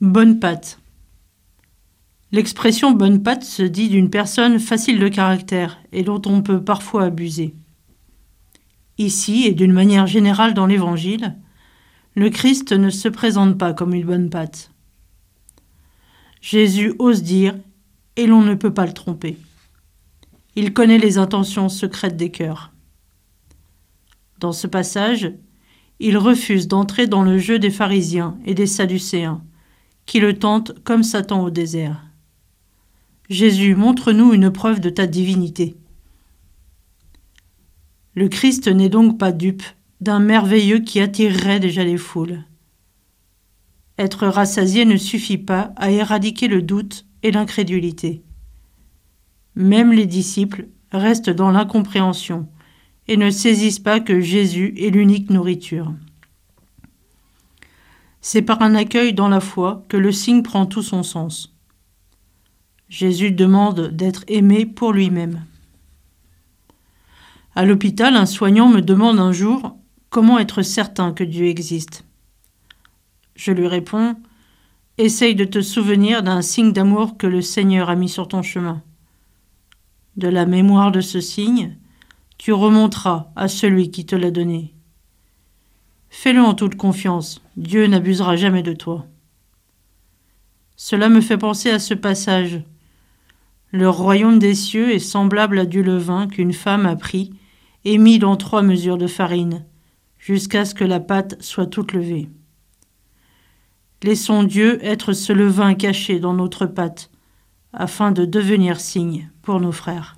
Bonne pâte. L'expression bonne pâte se dit d'une personne facile de caractère et dont on peut parfois abuser. Ici, et d'une manière générale dans l'Évangile, le Christ ne se présente pas comme une bonne pâte. Jésus ose dire, et l'on ne peut pas le tromper. Il connaît les intentions secrètes des cœurs. Dans ce passage, il refuse d'entrer dans le jeu des pharisiens et des sadducéens, qui le tentent comme Satan au désert. Jésus, montre-nous une preuve de ta divinité. Le Christ n'est donc pas dupe d'un merveilleux qui attirerait déjà les foules. Être rassasié ne suffit pas à éradiquer le doute et l'incrédulité. Même les disciples restent dans l'incompréhension et ne saisissent pas que Jésus est l'unique nourriture. C'est par un accueil dans la foi que le signe prend tout son sens. Jésus demande d'être aimé pour lui-même. À l'hôpital, un soignant me demande un jour comment être certain que Dieu existe? Je lui réponds Essaye de te souvenir d'un signe d'amour que le Seigneur a mis sur ton chemin. De la mémoire de ce signe, tu remonteras à celui qui te l'a donné. Fais-le en toute confiance, Dieu n'abusera jamais de toi. Cela me fait penser à ce passage le royaume des cieux est semblable à du levain qu'une femme a pris et mis dans trois mesures de farine, jusqu'à ce que la pâte soit toute levée. Laissons Dieu être ce levain caché dans notre pâte, afin de devenir signe pour nos frères.